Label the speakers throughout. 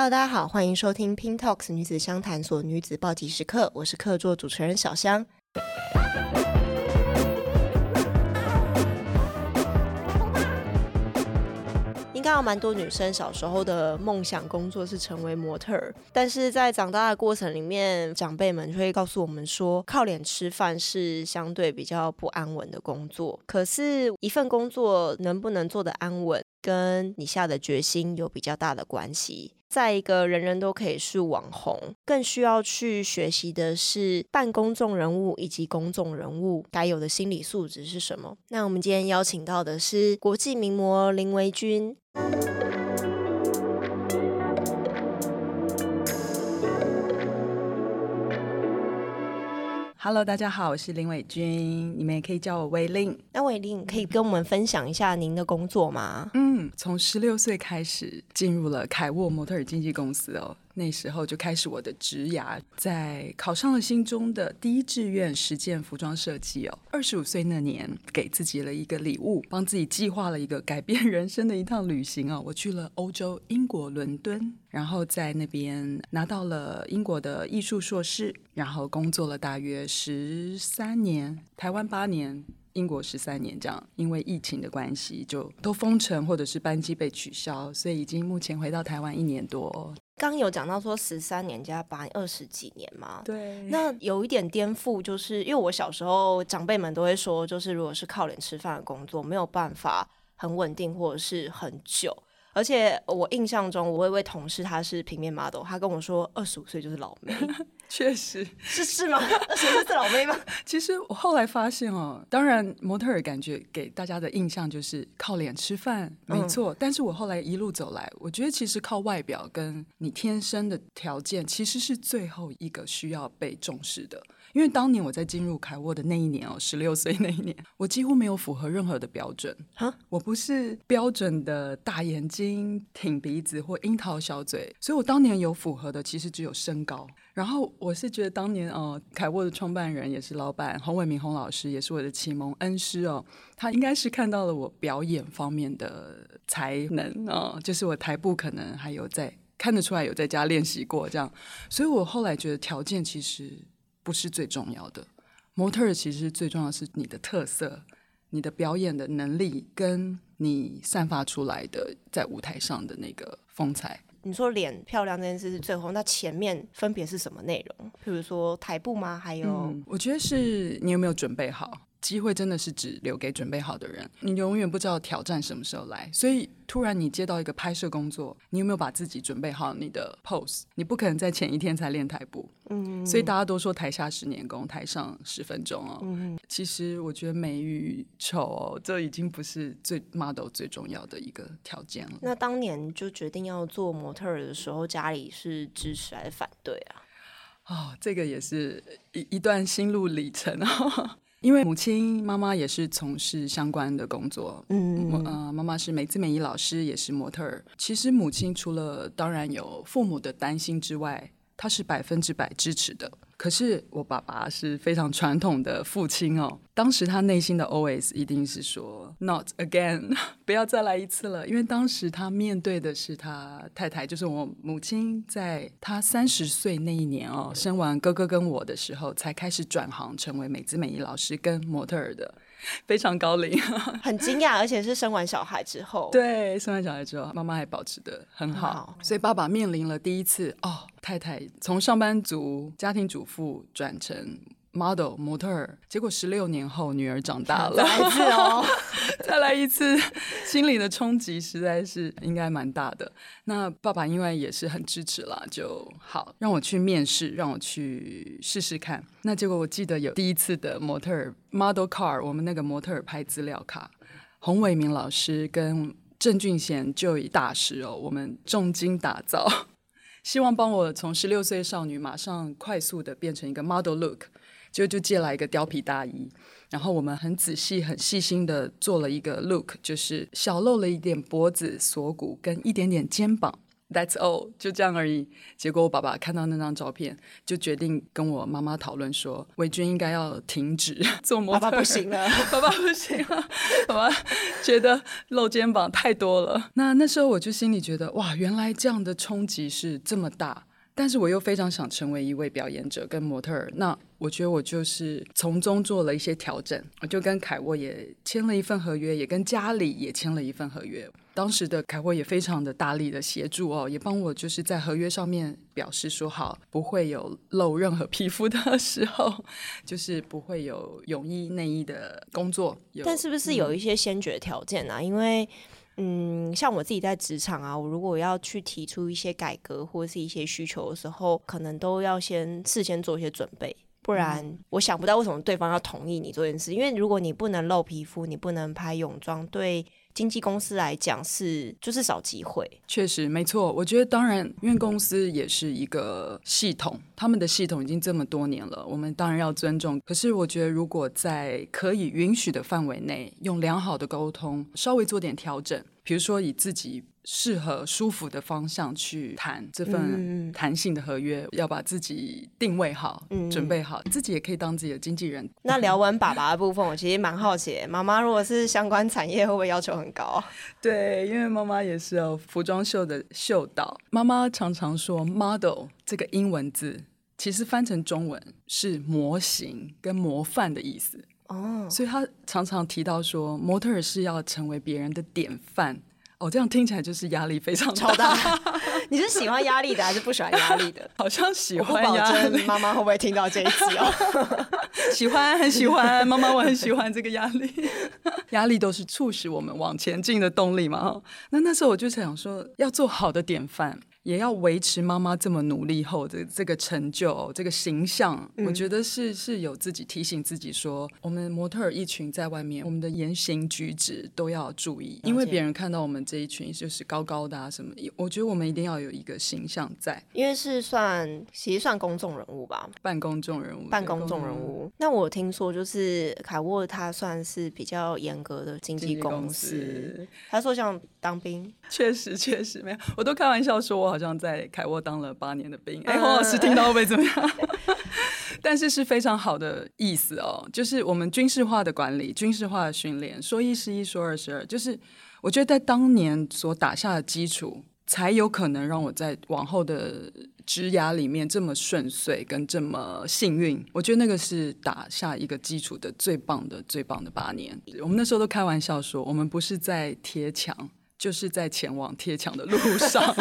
Speaker 1: Hello，大家好，欢迎收听 Pin Talks 女子相谈所女子暴击时刻，我是客座主持人小香。应该有蛮多女生小时候的梦想工作是成为模特儿，但是在长大的过程里面，长辈们就会告诉我们说，靠脸吃饭是相对比较不安稳的工作。可是，一份工作能不能做得安稳，跟你下的决心有比较大的关系。在一个人人都可以是网红，更需要去学习的是半公众人物以及公众人物该有的心理素质是什么。那我们今天邀请到的是国际名模林维君。
Speaker 2: Hello，大家好，我是林伟君，你们也可以叫我威林。
Speaker 1: 那威林可以跟我们分享一下您的工作吗？
Speaker 2: 嗯，从十六岁开始进入了凯沃模特儿经纪公司哦。那时候就开始我的职涯，在考上了心中的第一志愿实践服装设计哦。二十五岁那年，给自己了一个礼物，帮自己计划了一个改变人生的一趟旅行哦。我去了欧洲英国伦敦，然后在那边拿到了英国的艺术硕士，然后工作了大约十三年，台湾八年。英国十三年这样，因为疫情的关系，就都封城或者是班机被取消，所以已经目前回到台湾一年多。
Speaker 1: 刚有讲到说十三年加八二十几年嘛，
Speaker 2: 对，
Speaker 1: 那有一点颠覆，就是因为我小时候长辈们都会说，就是如果是靠脸吃饭的工作，没有办法很稳定或者是很久。而且我印象中，我有一位同事他是平面 model，他跟我说二十五岁就是老妹。
Speaker 2: 确实
Speaker 1: 是是吗？二十五岁是老妹吗？
Speaker 2: 其实我后来发现哦，当然模特儿感觉给大家的印象就是靠脸吃饭，没错。嗯、但是我后来一路走来，我觉得其实靠外表跟你天生的条件，其实是最后一个需要被重视的。因为当年我在进入凯沃的那一年哦，十六 岁那一年，我几乎没有符合任何的标准。哈，我不是标准的大眼睛、挺鼻子或樱桃小嘴，所以我当年有符合的其实只有身高。然后我是觉得当年哦，凯沃的创办人也是老板洪伟明洪老师，也是我的启蒙恩师哦，他应该是看到了我表演方面的才能哦，就是我台步可能还有在看得出来有在家练习过这样，所以我后来觉得条件其实。不是最重要的，模特儿其实最重要的是你的特色、你的表演的能力，跟你散发出来的在舞台上的那个风采。
Speaker 1: 你说脸漂亮这件事是最后，那前面分别是什么内容？譬如说台步吗？还有、嗯，
Speaker 2: 我觉得是你有没有准备好。机会真的是只留给准备好的人，你永远不知道挑战什么时候来。所以突然你接到一个拍摄工作，你有没有把自己准备好你的 pose？你不可能在前一天才练台步。嗯，所以大家都说台下十年功，台上十分钟哦。嗯，其实我觉得美与丑哦，这已经不是最 model 最重要的一个条件了。
Speaker 1: 那当年就决定要做模特儿的时候，家里是支持还是反对啊？
Speaker 2: 哦，这个也是一一段心路历程哦。因为母亲、妈妈也是从事相关的工作，嗯，呃，妈妈是美姿美仪老师，也是模特儿。其实母亲除了当然有父母的担心之外，她是百分之百支持的。可是我爸爸是非常传统的父亲哦，当时他内心的 OS 一定是说 “Not again”，不要再来一次了。因为当时他面对的是他太太，就是我母亲，在他三十岁那一年哦，生完哥哥跟我的时候，才开始转行成为美姿美仪老师跟模特儿的。非常高龄，
Speaker 1: 很惊讶，而且是生完小孩之后。
Speaker 2: 对，生完小孩之后，妈妈还保持的很好，好，所以爸爸面临了第一次哦，太太从上班族、家庭主妇转成。model 模特儿，结果十六年后女儿长大了，
Speaker 1: 再来一次哦，
Speaker 2: 再来一次，心理的冲击实在是应该蛮大的。那爸爸因为也是很支持啦，就好让我去面试，让我去试试看。那结果我记得有第一次的模特儿 model car，我们那个模特儿拍资料卡，洪伟明老师跟郑俊贤就以大师哦，我们重金打造，希望帮我从十六岁少女马上快速的变成一个 model look。就就借来一个貂皮大衣，然后我们很仔细、很细心的做了一个 look，就是小露了一点脖子、锁骨跟一点点肩膀，That's all，就这样而已。结果我爸爸看到那张照片，就决定跟我妈妈讨论说，维君应该要停止做模特。
Speaker 1: 爸爸不行了，
Speaker 2: 爸爸不行了，爸爸觉得露肩膀太多了。那那时候我就心里觉得，哇，原来这样的冲击是这么大。但是我又非常想成为一位表演者跟模特儿，那我觉得我就是从中做了一些调整，我就跟凯沃也签了一份合约，也跟家里也签了一份合约。当时的凯沃也非常的大力的协助哦，也帮我就是在合约上面表示说好，不会有露任何皮肤的 时候，就是不会有泳衣内衣的工作。
Speaker 1: 但是不是有一些先决条件啊？嗯、因为嗯，像我自己在职场啊，我如果要去提出一些改革或者是一些需求的时候，可能都要先事先做一些准备，不然我想不到为什么对方要同意你做这件事。因为如果你不能露皮肤，你不能拍泳装，对。经纪公司来讲是就是少机会，
Speaker 2: 确实没错。我觉得当然，因为公司也是一个系统，他们的系统已经这么多年了，我们当然要尊重。可是我觉得，如果在可以允许的范围内，用良好的沟通，稍微做点调整，比如说以自己。适合舒服的方向去谈这份弹性的合约，嗯、要把自己定位好，嗯、准备好，自己也可以当自己的经纪人。
Speaker 1: 那聊完爸爸的部分，我其实蛮好奇，妈妈如果是相关产业，会不会要求很高？
Speaker 2: 对，因为妈妈也是哦，服装秀的秀导。妈妈常常说 “model” 这个英文字，其实翻成中文是模型跟模范的意思哦，所以她常常提到说，模特儿是要成为别人的典范。哦，这样听起来就是压力非常大。
Speaker 1: 大 你是喜欢压力的，还是不喜欢压力的？
Speaker 2: 好像喜欢压力。
Speaker 1: 妈妈会不会听到这一集哦？
Speaker 2: 喜欢，很喜欢。妈妈，我很喜欢这个压力。压力都是促使我们往前进的动力嘛。那那时候我就想说，要做好的典范。也要维持妈妈这么努力后的这个成就、这个形象，嗯、我觉得是是有自己提醒自己说，我们模特儿一群在外面，我们的言行举止都要注意，因为别人看到我们这一群就是高高的啊什么，我觉得我们一定要有一个形象在，
Speaker 1: 因为是算其实算公众人物吧，
Speaker 2: 半公众人物，
Speaker 1: 半公众人物。那我听说就是凯沃他算是比较严格的经纪公司，经纪公司。他说像当兵，
Speaker 2: 确实确实没有，我都开玩笑说我好。像在凯沃当了八年的兵，哎，黄老师听到会不会怎么样？但是是非常好的意思哦，就是我们军事化的管理、军事化的训练，说一是一，说二是二，就是我觉得在当年所打下的基础，才有可能让我在往后的职涯里面这么顺遂跟这么幸运。我觉得那个是打下一个基础的最棒的、最棒的八年。我们那时候都开玩笑说，我们不是在贴墙。就是在前往贴墙的路上，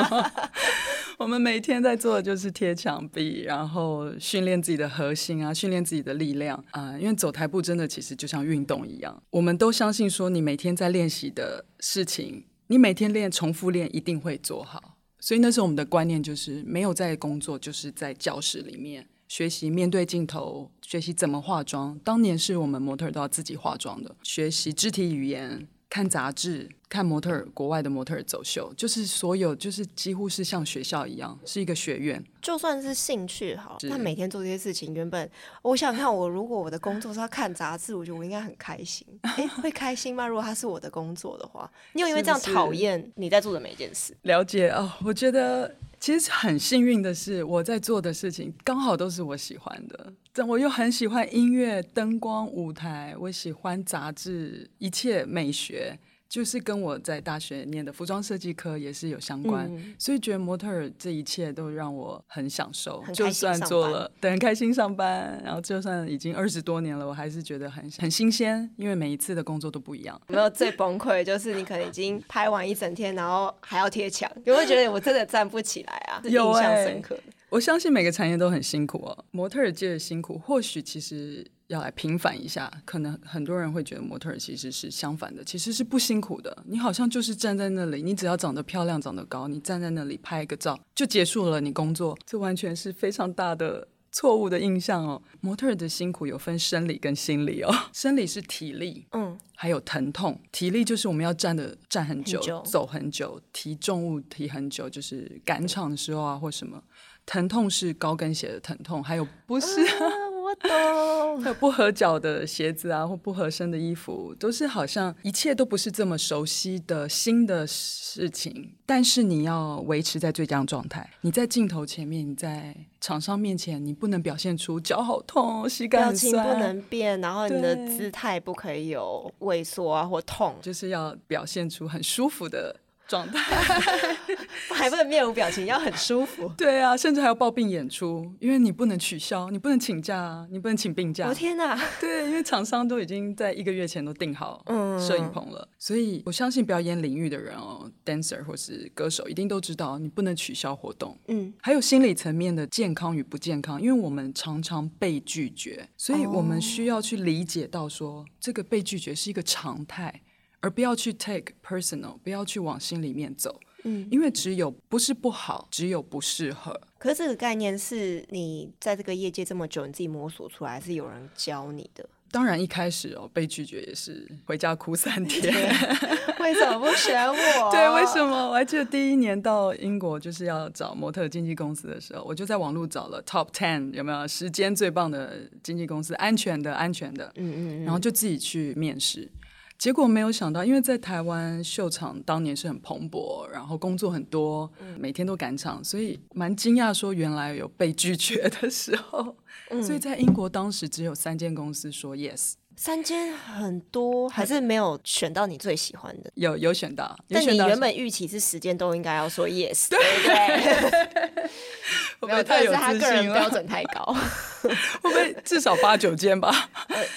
Speaker 2: 我们每天在做的就是贴墙壁，然后训练自己的核心啊，训练自己的力量啊、因为走台步真的其实就像运动一样，我们都相信说，你每天在练习的事情，你每天练，重复练，一定会做好。所以那时候我们的观念就是，没有在工作，就是在教室里面学习面对镜头，学习怎么化妆。当年是我们模特都要自己化妆的，学习肢体语言。看杂志，看模特儿，国外的模特儿走秀，就是所有，就是几乎是像学校一样，是一个学院。
Speaker 1: 就算是兴趣好，那每天做这些事情，原本我想看，我如果我的工作是要看杂志，我觉得我应该很开心。哎，会开心吗？如果他是我的工作的话，你有因为这样讨厌你在做的每一件事？
Speaker 2: 了解哦，我觉得其实很幸运的是，我在做的事情刚好都是我喜欢的。但我又很喜欢音乐、灯光、舞台，我喜欢杂志，一切美学就是跟我在大学念的服装设计科也是有相关，嗯、所以觉得模特儿这一切都让我很享受。就算做了，对，很开心上班，然后就算已经二十多年了，我还是觉得很很新鲜，因为每一次的工作都不一样。
Speaker 1: 有没有最崩溃？就是你可能已经拍完一整天，然后还要贴墙，有没有觉得我真的站不起来啊？有印象深刻。
Speaker 2: 我相信每个产业都很辛苦哦，模特儿界的辛苦，或许其实要来平反一下。可能很多人会觉得模特儿其实是相反的，其实是不辛苦的。你好像就是站在那里，你只要长得漂亮、长得高，你站在那里拍一个照就结束了，你工作，这完全是非常大的错误的印象哦。模特儿的辛苦有分生理跟心理哦，生理是体力，嗯，还有疼痛。体力就是我们要站的站很久，很久走很久，提重物提很久，就是赶场的时候啊或什么。疼痛是高跟鞋的疼痛，还有不是、
Speaker 1: 啊？我懂。
Speaker 2: 还有不合脚的鞋子啊，或不合身的衣服，都是好像一切都不是这么熟悉的新的事情。但是你要维持在最佳状态。你在镜头前面，你在厂商面前，你不能表现出脚好痛、膝盖
Speaker 1: 表情不能变，然后你的姿态不可以有萎缩啊或痛，
Speaker 2: 就是要表现出很舒服的。状态
Speaker 1: 还不能面无表情，要很舒服。
Speaker 2: 对啊，甚至还要抱病演出，因为你不能取消，你不能请假，你不能请病假。
Speaker 1: 我天哪！
Speaker 2: 对，因为厂商都已经在一个月前都订好摄影棚了，嗯、所以我相信表演领域的人哦，dancer 或是歌手，一定都知道你不能取消活动。嗯，还有心理层面的健康与不健康，因为我们常常被拒绝，所以我们需要去理解到说，这个被拒绝是一个常态。而不要去 take personal，不要去往心里面走，嗯，因为只有不是不好，只有不适合。
Speaker 1: 可是这个概念是你在这个业界这么久，你自己摸索出来，还是有人教你的？
Speaker 2: 当然，一开始哦，被拒绝也是回家哭三天。
Speaker 1: 为什么不选我？
Speaker 2: 对，为什么？我还记得第一年到英国就是要找模特经纪公司的时候，我就在网络找了 top ten 有没有时间最棒的经纪公司，安全的，安全的，嗯嗯嗯，然后就自己去面试。结果没有想到，因为在台湾秀场当年是很蓬勃，然后工作很多，嗯、每天都赶场，所以蛮惊讶说原来有被拒绝的时候。嗯、所以在英国当时只有三间公司说 yes。
Speaker 1: 三间很多，还是没有选到你最喜欢的？
Speaker 2: 有有选到，
Speaker 1: 但你原本预期是时间都应该要说 yes，对不对？
Speaker 2: 会不会太有自信了？
Speaker 1: 是他个人标准太高，
Speaker 2: 会不会至少八九间吧？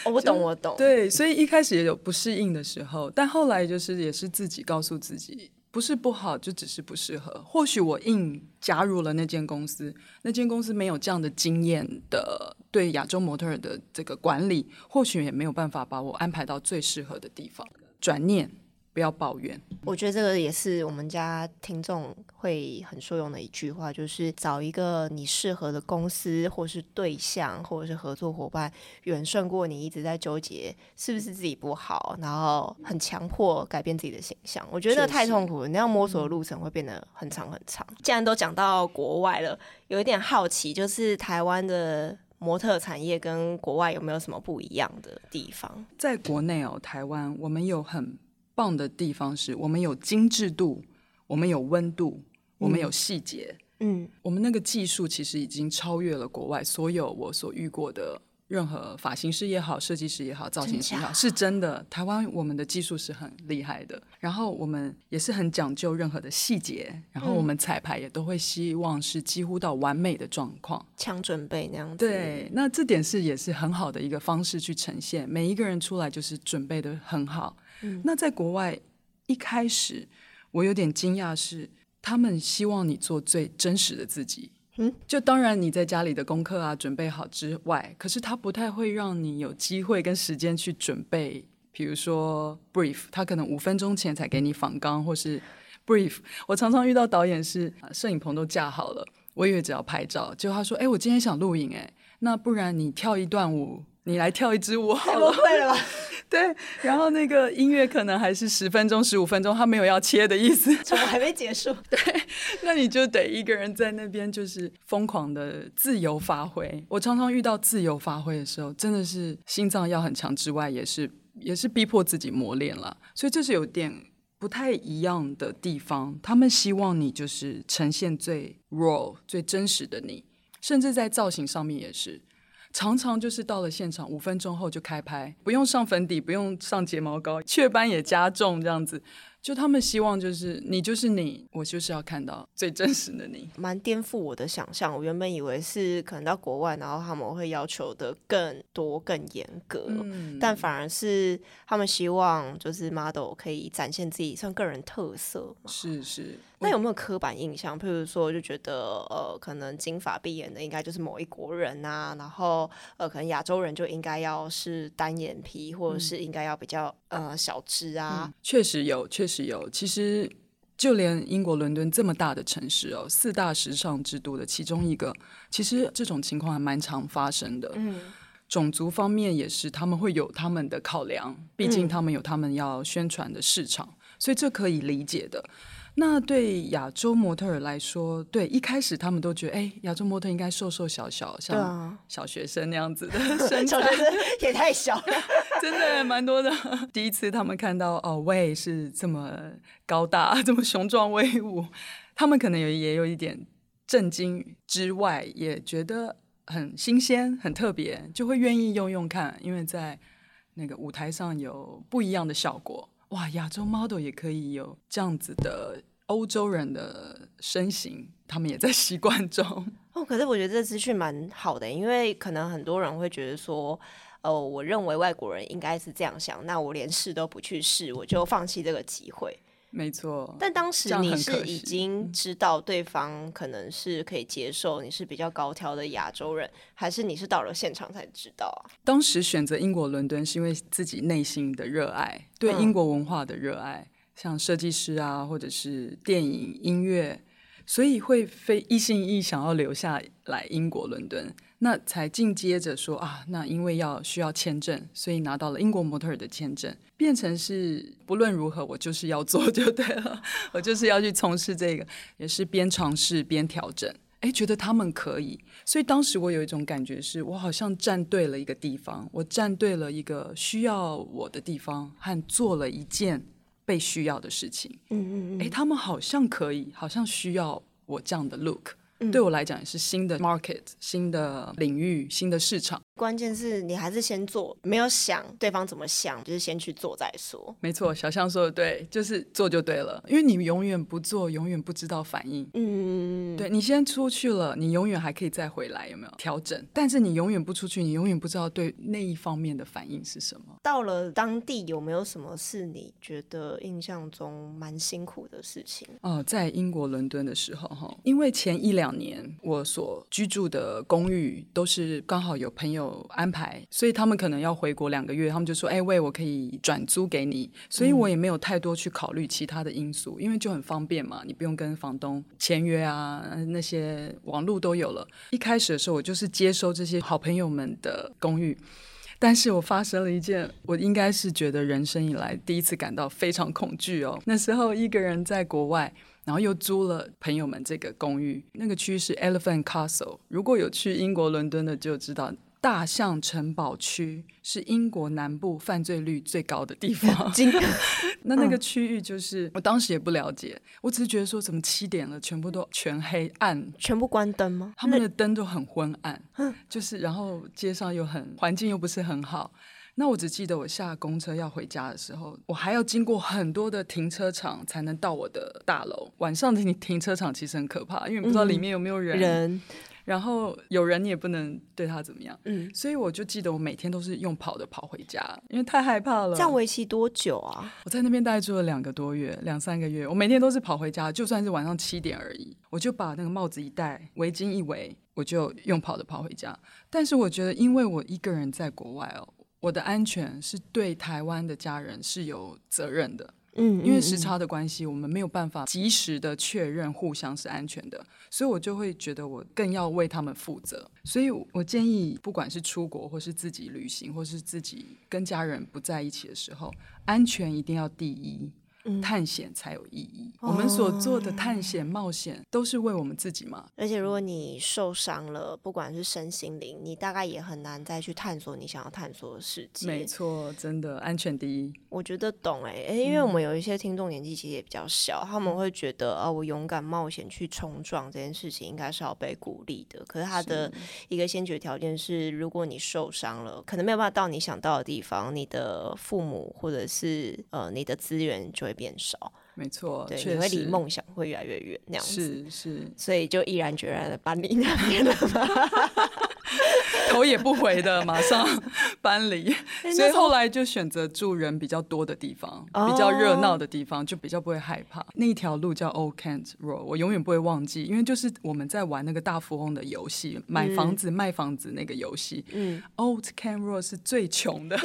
Speaker 1: 我懂，我懂。
Speaker 2: 对，所以一开始也有不适应的时候，但后来就是也是自己告诉自己。不是不好，就只是不适合。或许我硬加入了那间公司，那间公司没有这样的经验的对亚洲模特儿的这个管理，或许也没有办法把我安排到最适合的地方。转念。不要抱怨，
Speaker 1: 我觉得这个也是我们家听众会很受用的一句话，就是找一个你适合的公司，或是对象，或者是合作伙伴，远胜过你一直在纠结是不是自己不好，然后很强迫改变自己的形象。我觉得太痛苦了，那样摸索的路程会变得很长很长。既然都讲到国外了，有一点好奇，就是台湾的模特产业跟国外有没有什么不一样的地方？
Speaker 2: 在国内哦，台湾我们有很棒的地方是我们有精致度，我们有温度，我们有细节。嗯，我们那个技术其实已经超越了国外所有我所遇过的任何发型师也好、设计师也好、造型师也好，是真的。台湾我们的技术是很厉害的，然后我们也是很讲究任何的细节，然后我们彩排也都会希望是几乎到完美的状况，
Speaker 1: 强准备那样子。
Speaker 2: 对，那这点是也是很好的一个方式去呈现，每一个人出来就是准备的很好。嗯、那在国外一开始，我有点惊讶，是他们希望你做最真实的自己。嗯，就当然你在家里的功课啊准备好之外，可是他不太会让你有机会跟时间去准备。比如说 brief，他可能五分钟前才给你访纲，或是 brief。我常常遇到导演是摄影棚都架好了，我以为只要拍照，结果他说：“哎，我今天想录影，哎，那不然你跳一段舞。”你来跳一支舞好了，
Speaker 1: 会了吧？
Speaker 2: 对，然后那个音乐可能还是十分钟、十五分钟，他没有要切的意思，
Speaker 1: 怎么还没结束？
Speaker 2: 对，那你就得一个人在那边，就是疯狂的自由发挥。我常常遇到自由发挥的时候，真的是心脏要很强之外，也是也是逼迫自己磨练了。所以这是有点不太一样的地方。他们希望你就是呈现最 raw、最真实的你，甚至在造型上面也是。常常就是到了现场，五分钟后就开拍，不用上粉底，不用上睫毛膏，雀斑也加重这样子。就他们希望就是你就是你，我就是要看到最真实的你，
Speaker 1: 蛮颠覆我的想象。我原本以为是可能到国外，然后他们会要求的更多、更严格，嗯、但反而是他们希望就是 model 可以展现自己算个人特色。
Speaker 2: 是是。
Speaker 1: 那有没有刻板印象？譬如说，就觉得呃，可能金发碧眼的应该就是某一国人啊，然后呃，可能亚洲人就应该要是单眼皮，或者是应该要比较呃小吃啊。
Speaker 2: 嗯、确实有，确实有。其实就连英国伦敦这么大的城市哦，四大时尚之都的其中一个，其实这种情况还蛮常发生的。嗯，种族方面也是，他们会有他们的考量，毕竟他们有他们要宣传的市场，嗯、所以这可以理解的。那对亚洲模特儿来说，对一开始他们都觉得，哎，亚洲模特应该瘦瘦小小，像小学生那样子的身材，
Speaker 1: 小学生也太小了，
Speaker 2: 真的蛮多的。第一次他们看到哦，喂是这么高大，这么雄壮威武，他们可能也也有一点震惊之外，也觉得很新鲜、很特别，就会愿意用用看，因为在那个舞台上有不一样的效果。哇，亚洲 model 也可以有这样子的欧洲人的身形，他们也在习惯中。
Speaker 1: 哦，可是我觉得这资讯蛮好的，因为可能很多人会觉得说，哦，我认为外国人应该是这样想，那我连试都不去试，我就放弃这个机会。
Speaker 2: 没错，
Speaker 1: 但当时你是已经知道对方可能是可以接受你是比较高挑的亚洲人，还是你是到了现场才知道啊？
Speaker 2: 当时选择英国伦敦是因为自己内心的热爱，对英国文化的热爱，嗯、像设计师啊，或者是电影、音乐，所以会非一心一意想要留下来英国伦敦。那才紧接着说啊，那因为要需要签证，所以拿到了英国模特儿的签证，变成是不论如何我就是要做就对了，我就是要去从事这个，也是边尝试边调整，哎，觉得他们可以，所以当时我有一种感觉是，我好像站对了一个地方，我站对了一个需要我的地方，和做了一件被需要的事情。嗯嗯嗯，哎，他们好像可以，好像需要我这样的 look。对我来讲也是新的 market、新的领域、新的市场。
Speaker 1: 关键是你还是先做，没有想对方怎么想，就是先去做再说。
Speaker 2: 没错，小象说的对，就是做就对了。因为你永远不做，永远不知道反应。嗯，对，你先出去了，你永远还可以再回来，有没有调整？但是你永远不出去，你永远不知道对那一方面的反应是什么。
Speaker 1: 到了当地有没有什么是你觉得印象中蛮辛苦的事情？
Speaker 2: 哦，在英国伦敦的时候，哈，因为前一两年我所居住的公寓都是刚好有朋友。安排，所以他们可能要回国两个月，他们就说：“哎，喂，我可以转租给你。”所以我也没有太多去考虑其他的因素，因为就很方便嘛，你不用跟房东签约啊，那些网络都有了。一开始的时候，我就是接收这些好朋友们的公寓，但是我发生了一件，我应该是觉得人生以来第一次感到非常恐惧哦。那时候一个人在国外。然后又租了朋友们这个公寓，那个区是 Elephant Castle。如果有去英国伦敦的就知道，大象城堡区是英国南部犯罪率最高的地方。那那个区域就是，嗯、我当时也不了解，我只是觉得说，怎么七点了，全部都全黑暗，
Speaker 1: 全部关灯吗？
Speaker 2: 他们的灯都很昏暗，就是然后街上又很环境又不是很好。那我只记得我下公车要回家的时候，我还要经过很多的停车场才能到我的大楼。晚上的停停车场其实很可怕，因为不知道里面有没有人。嗯、人，然后有人你也不能对他怎么样。嗯，所以我就记得我每天都是用跑的跑回家，因为太害怕了。
Speaker 1: 这样为期多久啊？
Speaker 2: 我在那边大概住了两个多月，两三个月。我每天都是跑回家，就算是晚上七点而已，我就把那个帽子一戴，围巾一围，我就用跑的跑回家。但是我觉得，因为我一个人在国外哦。我的安全是对台湾的家人是有责任的，嗯，因为时差的关系，我们没有办法及时的确认互相是安全的，所以我就会觉得我更要为他们负责，所以我建议，不管是出国或是自己旅行，或是自己跟家人不在一起的时候，安全一定要第一。探险才有意义。嗯、我们所做的探险冒险都是为我们自己嘛。
Speaker 1: 而且如果你受伤了，不管是身心灵，你大概也很难再去探索你想要探索的世界。
Speaker 2: 没错，真的安全第一。
Speaker 1: 我觉得懂哎、欸，因为我们有一些听众年纪其实也比较小，嗯、他们会觉得啊，我勇敢冒险去冲撞这件事情应该是要被鼓励的。可是他的一个先决条件是，如果你受伤了，可能没有办法到你想到的地方，你的父母或者是呃你的资源就会变少，
Speaker 2: 没错，
Speaker 1: 对，你会离梦想会越来越远那样子，
Speaker 2: 是是，
Speaker 1: 所以就毅然决然的搬离那边了嘛。
Speaker 2: 头也不回的马上搬离，所以后来就选择住人比较多的地方，比较热闹的地方，就比较不会害怕。那条路叫 Old Kent Road，我永远不会忘记，因为就是我们在玩那个大富翁的游戏，买房子卖房子那个游戏。嗯，Old Kent Road 是最穷的，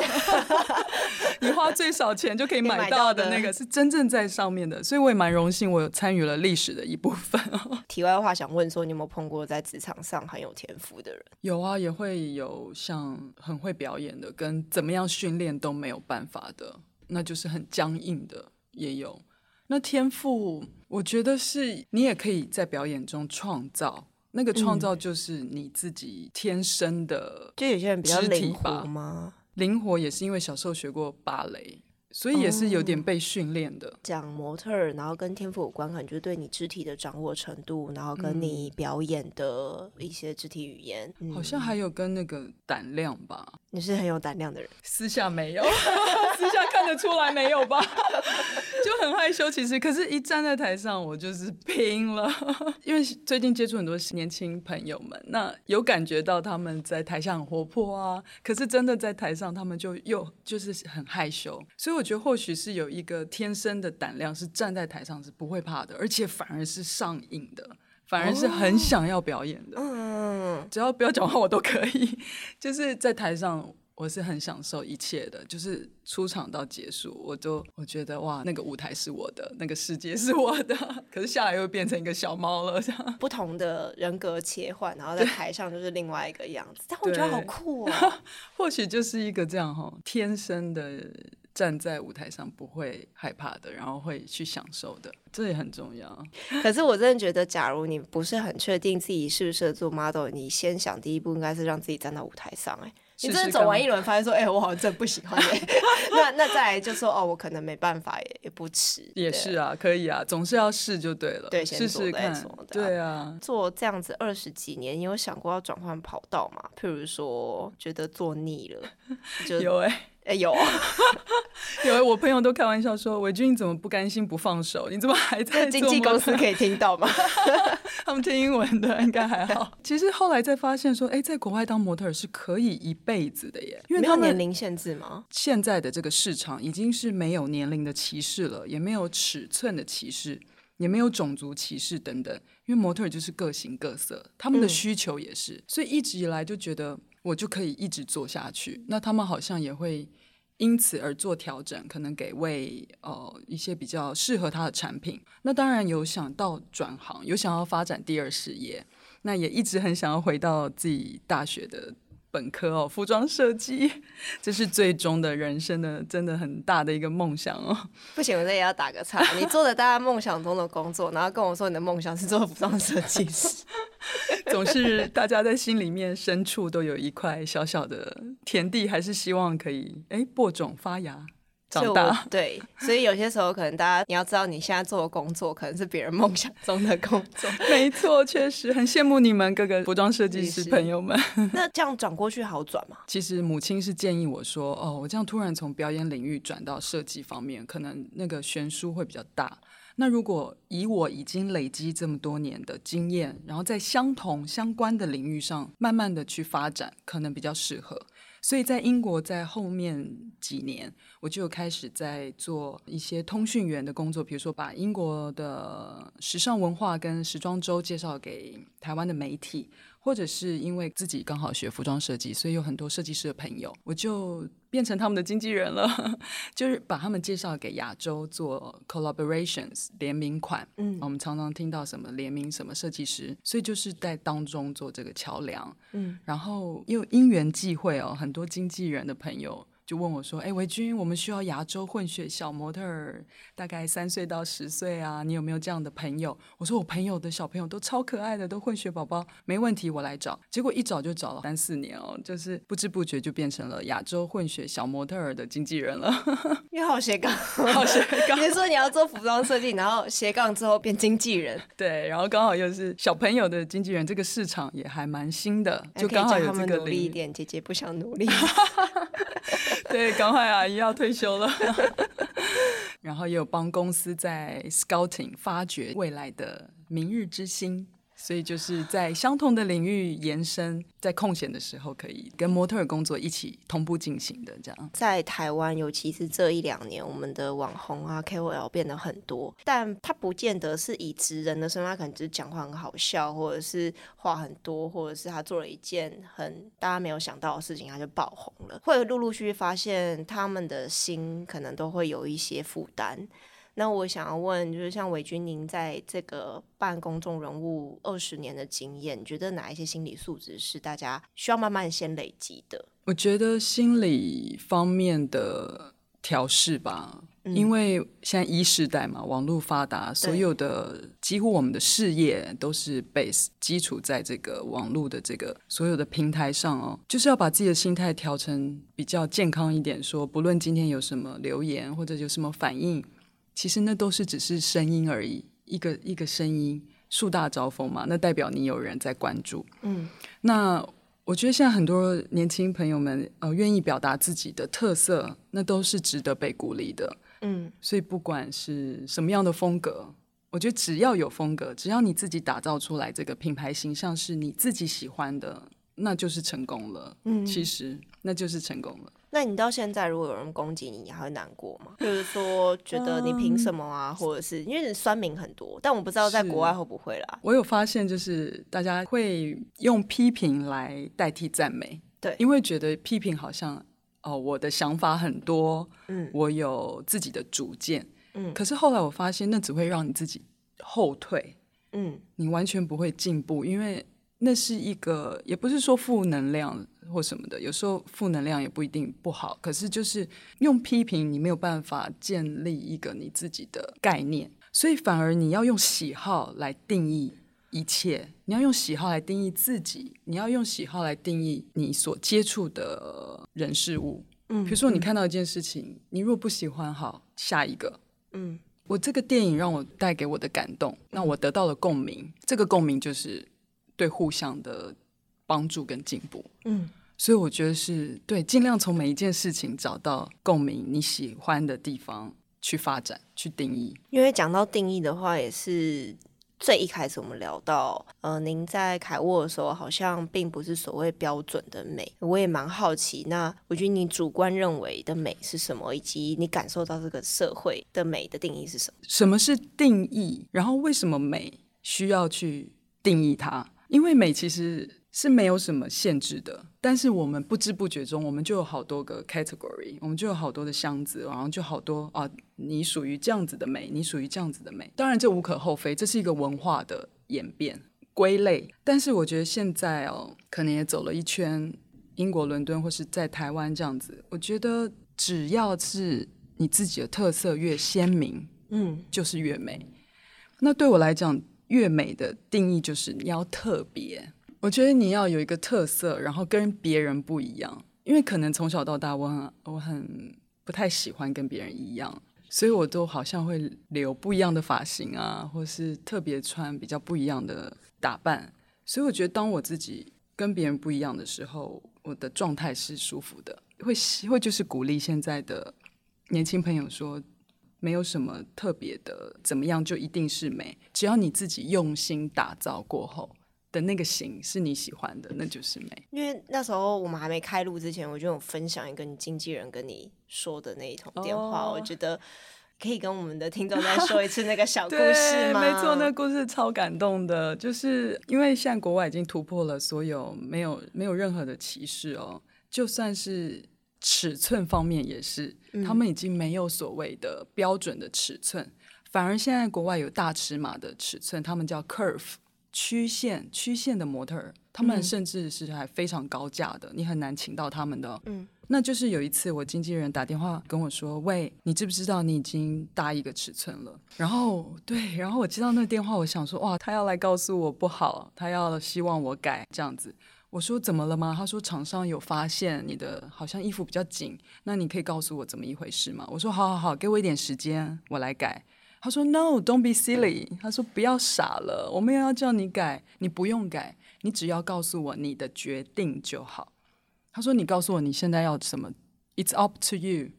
Speaker 2: 你花最少钱就可以买到的那个，是真正在上面的。所以我也蛮荣幸，我有参与了历史的一部分。
Speaker 1: 题外话，想问说，你有没有碰过在职场上很有天赋的人？
Speaker 2: 有啊，也会。有像很会表演的，跟怎么样训练都没有办法的，那就是很僵硬的，也有。那天赋，我觉得是你也可以在表演中创造，那个创造就是你自己天生的，
Speaker 1: 就有些人比较灵活吗？
Speaker 2: 灵活也是因为小时候学过芭蕾。所以也是有点被训练的。
Speaker 1: 讲、嗯、模特儿，然后跟天赋有关，可能就是对你肢体的掌握程度，然后跟你表演的一些肢体语言，
Speaker 2: 嗯、好像还有跟那个胆量吧。
Speaker 1: 你是很有胆量的人，
Speaker 2: 私下没有，私下看得出来没有吧？就很害羞，其实，可是一站在台上，我就是拼了。因为最近接触很多年轻朋友们，那有感觉到他们在台下很活泼啊，可是真的在台上，他们就又就是很害羞，所以我。我觉得或许是有一个天生的胆量，是站在台上是不会怕的，而且反而是上瘾的，反而是很想要表演的。嗯，只要不要讲话，我都可以。就是在台上，我是很享受一切的。就是出场到结束，我都我觉得哇，那个舞台是我的，那个世界是我的。可是下来又变成一个小猫了，这样
Speaker 1: 不同的人格切换，然后在台上就是另外一个样子。但我觉得好酷哦。
Speaker 2: 或许就是一个这样哈，天生的。站在舞台上不会害怕的，然后会去享受的，这也很重要。
Speaker 1: 可是我真的觉得，假如你不是很确定自己是不适合做 model，你先想第一步应该是让自己站到舞台上。哎，你真的走完一轮，发现说，哎、欸，我好像真的不喜欢。那那再来就说，哦，我可能没办法，也也不迟。
Speaker 2: 也是啊，可以啊，总是要试就对了。
Speaker 1: 对，
Speaker 2: 试试看。对啊，
Speaker 1: 做这样子二十几年，你有想过要转换跑道吗？譬如说，觉得做腻了，就
Speaker 2: 有哎、欸。
Speaker 1: 哎、欸、有，
Speaker 2: 有我朋友都开玩笑说：“伟君你怎么不甘心不放手？你怎么还在？”
Speaker 1: 经纪公司可以听到吗？
Speaker 2: 他们听英文的应该还好。其实后来再发现说，哎、欸，在国外当模特儿是可以一辈子的耶，因为他
Speaker 1: 年龄限制吗？
Speaker 2: 现在的这个市场已经是没有年龄的歧视了，也没有尺寸的歧视，也没有种族歧视等等。因为模特儿就是各形各色，他们的需求也是，嗯、所以一直以来就觉得。我就可以一直做下去。那他们好像也会因此而做调整，可能给为呃一些比较适合他的产品。那当然有想到转行，有想要发展第二事业，那也一直很想要回到自己大学的。本科哦，服装设计，这是最终的人生的真的很大的一个梦想哦。
Speaker 1: 不行，我这也要打个岔。你做了大家梦想中的工作，然后跟我说你的梦想是做服装设计师，
Speaker 2: 总是大家在心里面深处都有一块小小的田地，还是希望可以哎播种发芽。长大
Speaker 1: 对，所以有些时候可能大家你要知道，你现在做的工作可能是别人梦想中的工作。
Speaker 2: 没错，确实很羡慕你们各个服装设计师朋友们。
Speaker 1: 那这样转过去好转吗？
Speaker 2: 其实母亲是建议我说：“哦，我这样突然从表演领域转到设计方面，可能那个悬殊会比较大。那如果以我已经累积这么多年的经验，然后在相同相关的领域上慢慢的去发展，可能比较适合。”所以在英国，在后面几年，我就开始在做一些通讯员的工作，比如说把英国的时尚文化跟时装周介绍给台湾的媒体。或者是因为自己刚好学服装设计，所以有很多设计师的朋友，我就变成他们的经纪人了，就是把他们介绍给亚洲做 collaborations 联名款。嗯，我们常常听到什么联名什么设计师，所以就是在当中做这个桥梁。嗯，然后又因缘际会哦，很多经纪人的朋友。就问我说：“哎，维君，我们需要亚洲混血小模特儿，大概三岁到十岁啊，你有没有这样的朋友？”我说：“我朋友的小朋友都超可爱的，都混血宝宝，没问题，我来找。”结果一找就找了三四年哦，就是不知不觉就变成了亚洲混血小模特儿的经纪人了。
Speaker 1: 你好斜杠，好斜杠。你说你要做服装设计，然后斜杠之后变经纪人，
Speaker 2: 对，然后刚好又是小朋友的经纪人，这个市场也还蛮新的，就刚好有这个
Speaker 1: 努力一点，姐姐不想努力。
Speaker 2: 对，赶快阿姨要退休了，然后也有帮公司在 scouting 发掘未来的明日之星。所以就是在相同的领域延伸，在空闲的时候可以跟模特儿工作一起同步进行的这样。
Speaker 1: 在台湾，尤其是这一两年，我们的网红啊 KOL 变得很多，但他不见得是以职人的身份，他可能只是讲话很好笑，或者是话很多，或者是他做了一件很大家没有想到的事情，他就爆红了。会陆陆续续发现他们的心可能都会有一些负担。那我想要问，就是像韦君，您在这个办公众人物二十年的经验，你觉得哪一些心理素质是大家需要慢慢先累积的？
Speaker 2: 我觉得心理方面的调试吧。因为现在一世代嘛，网络发达，所有的几乎我们的事业都是 base 基础在这个网络的这个所有的平台上哦，就是要把自己的心态调成比较健康一点。说不论今天有什么留言或者有什么反应，其实那都是只是声音而已，一个一个声音，树大招风嘛，那代表你有人在关注。嗯，那我觉得现在很多年轻朋友们呃愿意表达自己的特色，那都是值得被鼓励的。嗯，所以不管是什么样的风格，我觉得只要有风格，只要你自己打造出来这个品牌形象是你自己喜欢的，那就是成功了。嗯，其实那就是成功了。
Speaker 1: 那你到现在如果有人攻击你，你还会难过吗？就是说 觉得你凭什么啊，嗯、或者是因为酸民很多，但我不知道在国外会不会啦。
Speaker 2: 我有发现，就是大家会用批评来代替赞美，
Speaker 1: 对，
Speaker 2: 因为觉得批评好像。哦，我的想法很多，嗯，我有自己的主见，嗯，可是后来我发现，那只会让你自己后退，嗯，你完全不会进步，因为那是一个，也不是说负能量或什么的，有时候负能量也不一定不好，可是就是用批评，你没有办法建立一个你自己的概念，所以反而你要用喜好来定义。一切，你要用喜好来定义自己，你要用喜好来定义你所接触的人事物。嗯，比如说你看到一件事情，嗯、你若不喜欢，好，下一个。嗯，我这个电影让我带给我的感动，那我得到了共鸣，这个共鸣就是对互相的帮助跟进步。嗯，所以我觉得是对，尽量从每一件事情找到共鸣，你喜欢的地方去发展，去定义。
Speaker 1: 因为讲到定义的话，也是。最一开始我们聊到，呃，您在凯沃的时候好像并不是所谓标准的美，我也蛮好奇。那我觉得你主观认为的美是什么，以及你感受到这个社会的美的定义是什么？
Speaker 2: 什么是定义？然后为什么美需要去定义它？因为美其实。是没有什么限制的，但是我们不知不觉中，我们就有好多个 category，我们就有好多的箱子，然后就好多啊，你属于这样子的美，你属于这样子的美。当然，这无可厚非，这是一个文化的演变归类。但是我觉得现在哦，可能也走了一圈，英国伦敦或是在台湾这样子，我觉得只要是你自己的特色越鲜明，嗯，就是越美。那对我来讲，越美的定义就是你要特别。我觉得你要有一个特色，然后跟别人不一样，因为可能从小到大我很我很不太喜欢跟别人一样，所以我都好像会留不一样的发型啊，或是特别穿比较不一样的打扮。所以我觉得当我自己跟别人不一样的时候，我的状态是舒服的。会会就是鼓励现在的年轻朋友说，没有什么特别的，怎么样就一定是美，只要你自己用心打造过后。的那个型是你喜欢的，那就是美。
Speaker 1: 因为那时候我们还没开录之前，我就有分享一个你经纪人跟你说的那一通电话，oh. 我觉得可以跟我们的听众再说一次那个小 故事吗？
Speaker 2: 没错，那个故事超感动的，就是因为现在国外已经突破了所有没有没有任何的歧视哦，就算是尺寸方面也是，嗯、他们已经没有所谓的标准的尺寸，反而现在国外有大尺码的尺寸，他们叫 curve。曲线曲线的模特儿，他们甚至是还非常高价的，嗯、你很难请到他们的。嗯，那就是有一次我经纪人打电话跟我说：“喂，你知不知道你已经大一个尺寸了？”然后 对，然后我接到那个电话，我想说：“哇，他要来告诉我不好，他要希望我改这样子。”我说：“怎么了吗？”他说：“厂商有发现你的好像衣服比较紧，那你可以告诉我怎么一回事吗？”我说：“好好好，给我一点时间，我来改。”他说：“No，don't be silly。”他说：“不要傻了，我没有要叫你改，你不用改，你只要告诉我你的决定就好。”他说：“你告诉我你现在要什么？It's up to you。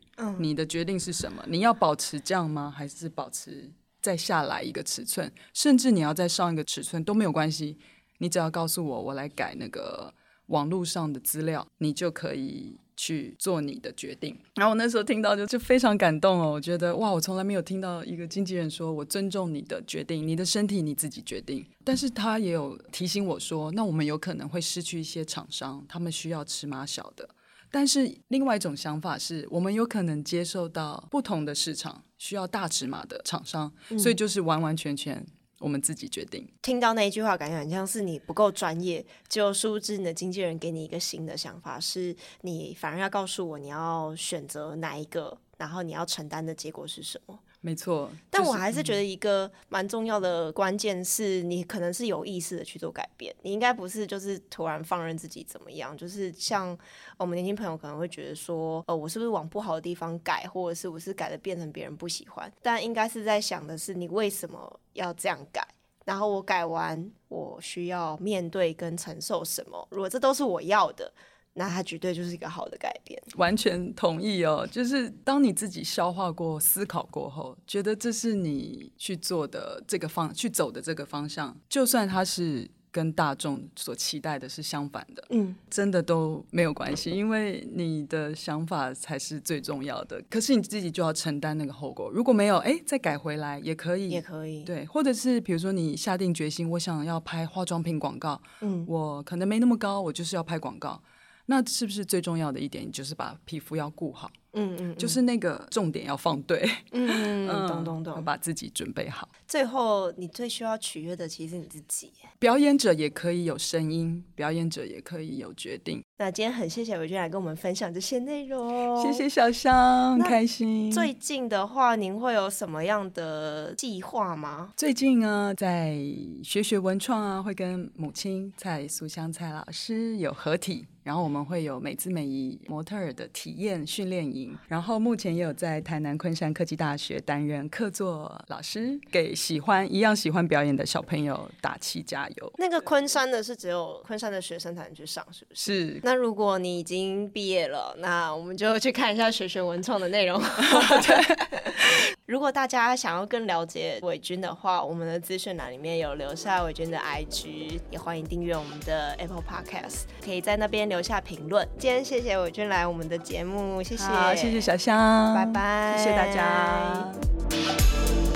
Speaker 2: 你的决定是什么？你要保持这样吗？还是保持再下来一个尺寸？甚至你要再上一个尺寸都没有关系，你只要告诉我，我来改那个网络上的资料，你就可以。”去做你的决定，然后我那时候听到就就非常感动哦，我觉得哇，我从来没有听到一个经纪人说我尊重你的决定，你的身体你自己决定。但是他也有提醒我说，那我们有可能会失去一些厂商，他们需要尺码小的。但是另外一种想法是我们有可能接受到不同的市场需要大尺码的厂商，所以就是完完全全。我们自己决定。
Speaker 1: 听到那一句话，感觉很像是你不够专业，就殊不知你的经纪人给你一个新的想法，是你反而要告诉我你要选择哪一个，然后你要承担的结果是什么。
Speaker 2: 没错，
Speaker 1: 但我还是觉得一个蛮重要的关键是你可能是有意识的去做改变，你应该不是就是突然放任自己怎么样，就是像我们年轻朋友可能会觉得说，呃，我是不是往不好的地方改，或者是我是改的变成别人不喜欢，但应该是在想的是你为什么要这样改，然后我改完我需要面对跟承受什么，如果这都是我要的。那它绝对就是一个好的改变，
Speaker 2: 完全同意哦。就是当你自己消化过、思考过后，觉得这是你去做的这个方、去走的这个方向，就算它是跟大众所期待的是相反的，嗯，真的都没有关系，因为你的想法才是最重要的。可是你自己就要承担那个后果。如果没有，哎，再改回来也可以，
Speaker 1: 也可以，
Speaker 2: 对。或者是比如说你下定决心，我想要拍化妆品广告，嗯，我可能没那么高，我就是要拍广告。那是不是最重要的一点，就是把皮肤要顾好？嗯就是那个重点要放对。
Speaker 1: 嗯 嗯，懂懂懂，
Speaker 2: 把自己准备好。
Speaker 1: 最后，你最需要取悦的其实是你自己。
Speaker 2: 表演者也可以有声音，表演者也可以有决定。
Speaker 1: 那今天很谢谢玮君来跟我们分享这些内容。
Speaker 2: 谢谢小香，开心。
Speaker 1: 最近的话，您会有什么样的计划吗？
Speaker 2: 最近呢，在学学文创啊，会跟母亲蔡素香蔡老师有合体。然后我们会有美姿美仪模特儿的体验训练营，然后目前也有在台南昆山科技大学担任客座老师，给喜欢一样喜欢表演的小朋友打气加油。
Speaker 1: 那个昆山的是只有昆山的学生才能去上，是不是？
Speaker 2: 是。
Speaker 1: 那如果你已经毕业了，那我们就去看一下学学文创的内容。对。如果大家想要更了解伟军的话，我们的资讯栏里面有留下伟军的 IG，也欢迎订阅我们的 Apple Podcast，可以在那边留下评论。今天谢谢伟军来我们的节目，谢谢，
Speaker 2: 好，谢谢小香，
Speaker 1: 拜拜，
Speaker 2: 谢谢大家。